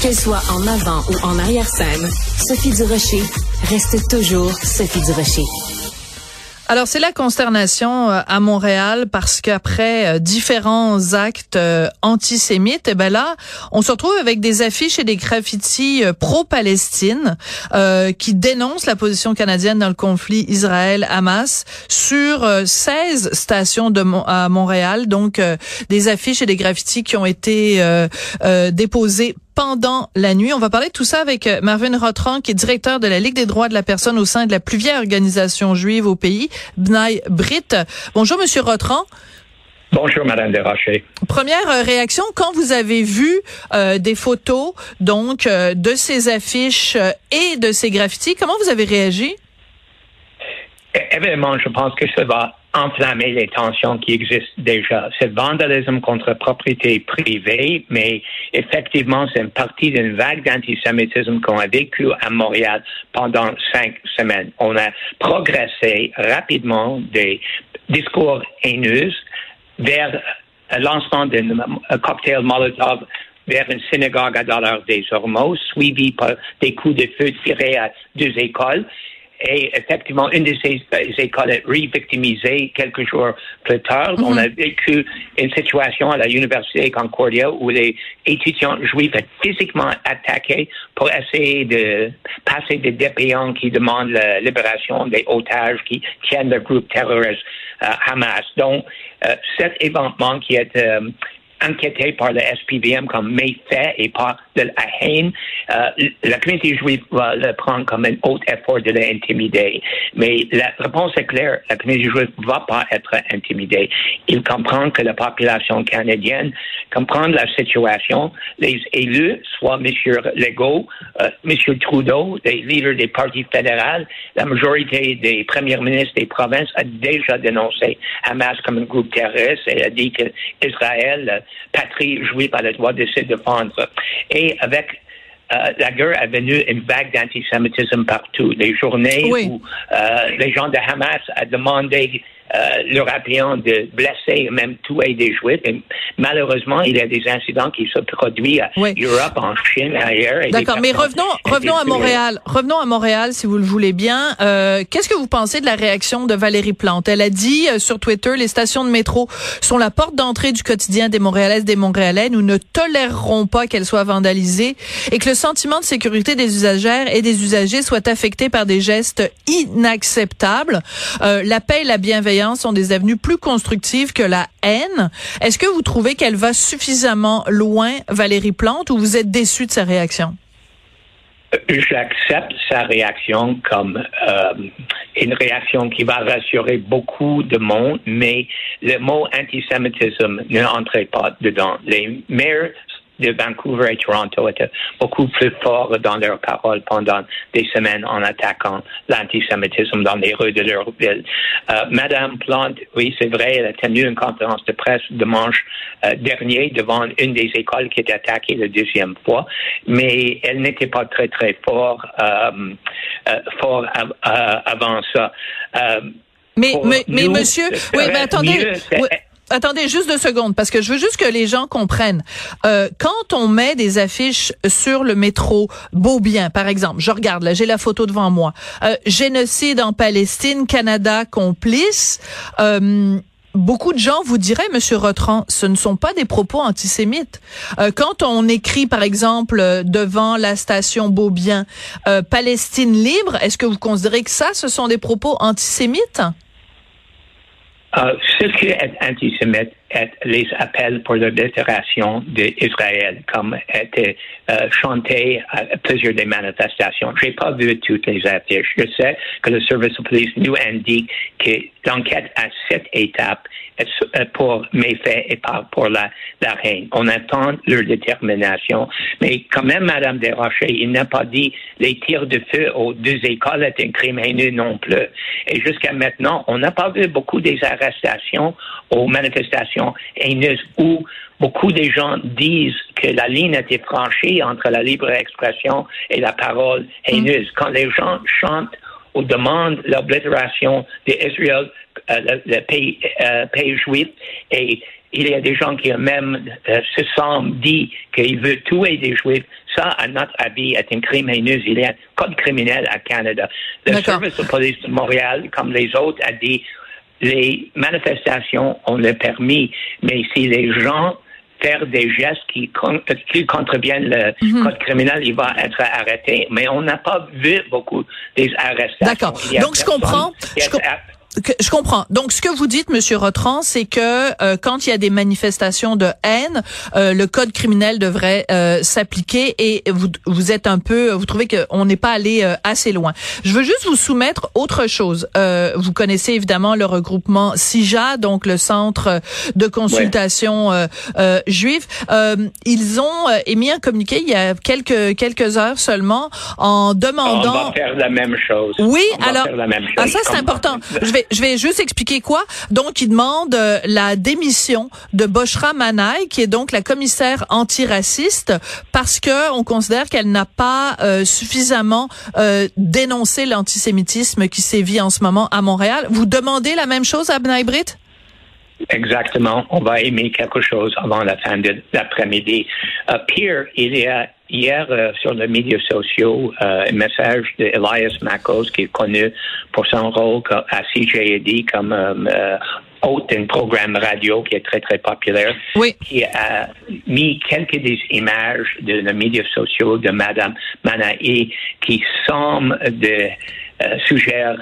Qu'elle soit en avant ou en arrière-scène, Sophie Durocher reste toujours Sophie Durocher. Alors c'est la consternation euh, à Montréal parce qu'après euh, différents actes euh, antisémites, eh ben là, on se retrouve avec des affiches et des graffitis pro-Palestine qui dénoncent la position canadienne dans le conflit Israël-Hamas sur 16 stations de à Montréal, donc des affiches et des graffitis qui ont été déposés pendant la nuit. On va parler de tout ça avec euh, Marvin Rotran, qui est directeur de la Ligue des droits de la personne au sein de la plus vieille organisation juive au pays, Bnai Brit. Bonjour, Monsieur Rotran. Bonjour, Madame Desrochers. Première euh, réaction, quand vous avez vu euh, des photos donc de ces affiches et de ces graffitis, comment vous avez réagi? Évidemment, je pense que ça va enflammer les tensions qui existent déjà. C'est vandalisme contre propriété privée, mais effectivement, c'est une partie d'une vague d'antisémitisme qu'on a vécu à Montréal pendant cinq semaines. On a progressé rapidement des discours haineux vers le lancement d'un cocktail Molotov vers une synagogue à Dollar des Hormos, suivi par des coups de feu tirés à deux écoles. Et effectivement, une de ces écoles est re-victimisée quelques jours plus tard. On a vécu une situation à la Université Concordia où les étudiants juifs étaient physiquement attaqués pour essayer de passer des dépliants qui demandent la libération des otages qui tiennent le groupe terroriste euh, Hamas. Donc, euh, cet événement qui est euh, inquiété par le SPVM comme méfait et pas de la haine, euh, la communauté juive va le prendre comme un autre effort de l'intimider. Mais la réponse est claire, la communauté juive ne va pas être intimidée. Il comprend que la population canadienne comprend la situation. Les élus, soit M. Legault, euh, M. Trudeau, les leaders des partis fédéraux, la majorité des premiers ministres des provinces a déjà dénoncé Hamas comme un groupe terroriste et a dit que Israël patrie juive a le droit de se défendre. Et avec euh, la guerre a venu une vague d'antisémitisme partout. Les journées où euh, les gens de Hamas ont demandé euh, le rappelant de blesser, même tuer des Juifs. Et malheureusement, il y a des incidents qui se produisent en Europe, en Chine, ailleurs. D'accord, mais revenons, revenons à Montréal. Revenons à Montréal, si vous le voulez bien. Euh, Qu'est-ce que vous pensez de la réaction de Valérie Plante? Elle a dit euh, sur Twitter, les stations de métro sont la porte d'entrée du quotidien des Montréalaises, des Montréalais. Nous ne tolérerons pas qu'elles soient vandalisées et que le sentiment de sécurité des usagères et des usagers soit affecté par des gestes inacceptables. Euh, la paix et la bienveillance sont des avenues plus constructives que la haine. Est-ce que vous trouvez qu'elle va suffisamment loin, Valérie Plante, ou vous êtes déçu de sa réaction? J'accepte sa réaction comme euh, une réaction qui va rassurer beaucoup de monde, mais le mot antisémitisme ne entrait pas dedans. Les maires de Vancouver et Toronto étaient beaucoup plus forts dans leurs paroles pendant des semaines en attaquant l'antisémitisme dans les rues de leur ville. Euh, Madame Plante, oui, c'est vrai, elle a tenu une conférence de presse dimanche euh, dernier devant une des écoles qui était attaquée la deuxième fois, mais elle n'était pas très, très fort, euh, fort avant ça. mais, mais, mais, monsieur, oui, mais attendez attendez juste deux secondes, parce que je veux juste que les gens comprennent. Euh, quand on met des affiches sur le métro Beaubien, par exemple, je regarde, là, j'ai la photo devant moi, euh, génocide en Palestine, Canada complice, euh, Beaucoup de gens vous diraient, Monsieur Rotran, ce ne sont pas des propos antisémites. Euh, quand on écrit, par exemple, devant la station Beaubien, euh, Palestine libre, est-ce que vous considérez que ça, ce sont des propos antisémites? Euh, ce qui est antisémite les appels pour l'oblitération d'Israël, comme été euh, chanté à plusieurs des manifestations. Je n'ai pas vu toutes les affiches. Je sais que le service de police nous indique que l'enquête à cette étape est euh, pour méfaits et pas pour la, la haine. On attend leur détermination. Mais quand même, Madame Desrochers, il n'a pas dit les tirs de feu aux deux écoles est un crime haineux non plus. Et jusqu'à maintenant, on n'a pas vu beaucoup des arrestations aux manifestations haineuses où beaucoup de gens disent que la ligne a été franchie entre la libre expression et la parole haineuse. Mm. Quand les gens chantent ou demandent l'oblitération d'Israël, euh, le, pays, euh, pays juif, et il y a des gens qui même euh, se sont dit qu'ils veulent tuer des Juifs. Ça, à notre avis, est un crime haineux. Il y a un code criminel à Canada. Le service de police de Montréal, comme les autres, a dit les manifestations, on le permis, mais si les gens faire des gestes qui, qui contreviennent le mhm. code criminel, il va être arrêté. Mais on n'a pas vu beaucoup des arrestations. D'accord. Donc, je comprends. Je comprends. Donc, ce que vous dites, Monsieur Rotran, c'est que euh, quand il y a des manifestations de haine, euh, le code criminel devrait euh, s'appliquer et vous, vous êtes un peu, vous trouvez qu'on n'est pas allé assez loin. Je veux juste vous soumettre autre chose. vous connaissez évidemment le regroupement SIJA, donc le centre de consultation juive. ils ont émis un communiqué il y a quelques quelques heures seulement en demandant. On va faire la même chose. Oui, alors. Ah, ça c'est important. Je vais je vais juste expliquer quoi. Donc, il demande euh, la démission de Boshra Manaï, qui est donc la commissaire antiraciste, parce que on considère qu'elle n'a pas euh, suffisamment euh, dénoncé l'antisémitisme qui sévit en ce moment à Montréal. Vous demandez la même chose à Bnaï Brit? Exactement. On va aimer quelque chose avant la fin de l'après-midi. pire, il y a hier euh, sur les médias sociaux euh, un message d'Elias Makos, qui est connu pour son rôle à CJAD comme euh, hôte d'un programme radio qui est très, très populaire, oui. qui a mis quelques des images de les médias sociaux de Madame Manaï qui semblent de suggérer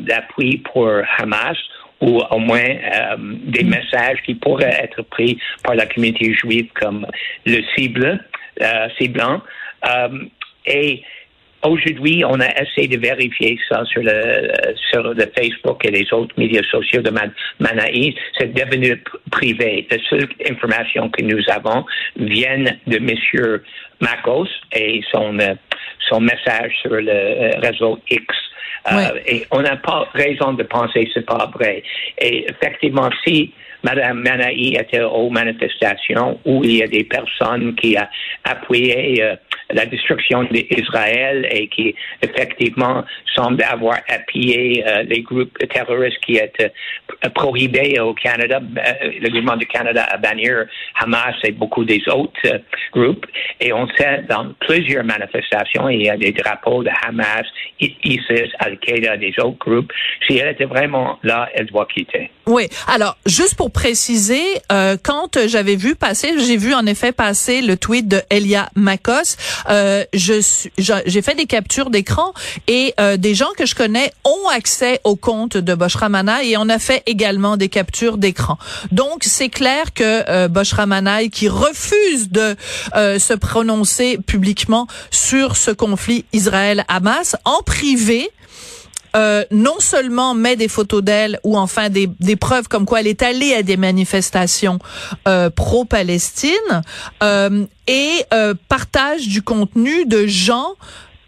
d'appui pour Hamas ou au moins des mm. messages qui pourraient être pris par la communauté juive comme le cible euh, c'est blanc. Euh, et Aujourd'hui, on a essayé de vérifier ça sur le sur le Facebook et les autres médias sociaux de Manaïs. C'est devenu privé. La seule information que nous avons vient de Monsieur Makos et son euh, son message sur le réseau X. et on n'a pas raison de penser que c'est pas vrai. Et effectivement, si Madame Manaï était aux manifestations où il y a des personnes qui ont appuyé euh, la destruction d'Israël et qui effectivement semblent avoir appuyé euh, les groupes terroristes qui étaient euh, prohibés au Canada. le gouvernement du Canada a banni Hamas et beaucoup des autres groupes. Et on sait dans plusieurs manifestations, il y a des drapeaux de Hamas, ISIS, Al-Qaïda, des autres groupes. Si elle était vraiment là, elle doit quitter. Oui. Alors, juste pour préciser, euh, quand j'avais vu passer, j'ai vu en effet passer le tweet de Elia Makos. Euh, je j'ai fait des captures d'écran et euh, des gens que je connais ont accès au compte de Boshra et on a fait également des captures d'écran. Donc, c'est clair que euh, Boshra qui refuse de euh, se prononcer publiquement sur ce conflit Israël-Hamas en privé, euh, non seulement met des photos d'elle ou enfin des, des, preuves comme quoi elle est allée à des manifestations euh, pro-Palestine euh, et euh, partage du contenu de gens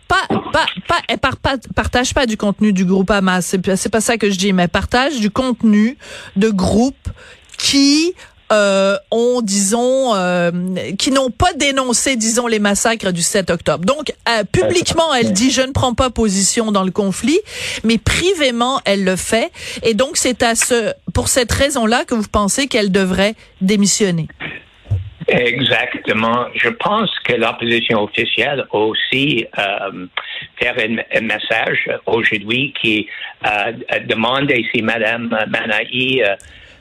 pas, pas, pas, elle partage pas du contenu du groupe Hamas, c'est, c'est pas ça que je dis, mais partage du contenu de groupes qui euh, ont, disons, euh, qui n'ont pas dénoncé, disons, les massacres du 7 octobre. Donc, euh, publiquement, elle dit, je ne prends pas position dans le conflit, mais privément, elle le fait. Et donc, c'est à ce, pour cette raison-là que vous pensez qu'elle devrait démissionner. Exactement. Je pense que l'opposition officielle aussi euh, faire un, message aujourd'hui qui euh, demande si Mme Manaï euh,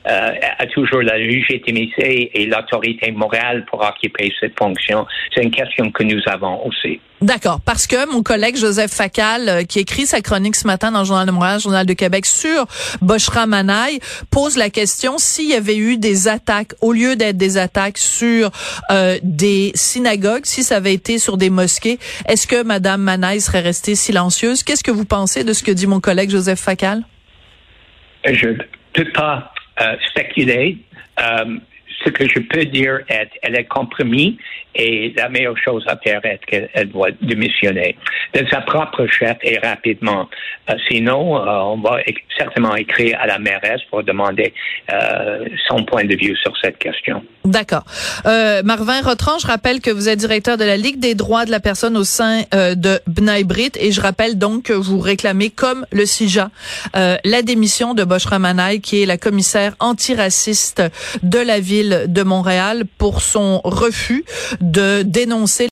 euh, a toujours la légitimité et l'autorité morale pour occuper cette fonction. C'est une question que nous avons aussi. D'accord, parce que mon collègue Joseph Facal, euh, qui écrit sa chronique ce matin dans le Journal de Montréal, Journal de Québec, sur Boshra Manaï, pose la question s'il y avait eu des attaques, au lieu d'être des attaques sur euh, des synagogues, si ça avait été sur des mosquées, est-ce que Madame Manaï serait restée silencieuse? Qu'est-ce que vous pensez de ce que dit mon collègue Joseph Facal? Je ne peux pas euh, spéculer. Euh, ce que je peux dire est, elle est compromis et la meilleure chose à faire est qu'elle doit démissionner de sa propre chef et rapidement. Euh, sinon, euh, on va certainement écrire à la mairesse pour demander euh, son point de vue sur cette question. D'accord. Marvin Rotran, je rappelle que vous êtes directeur de la Ligue des droits de la personne au sein de B'nai Brit et je rappelle donc que vous réclamez, comme le CIJA, la démission de Manaï, qui est la commissaire antiraciste de la ville de Montréal pour son refus de dénoncer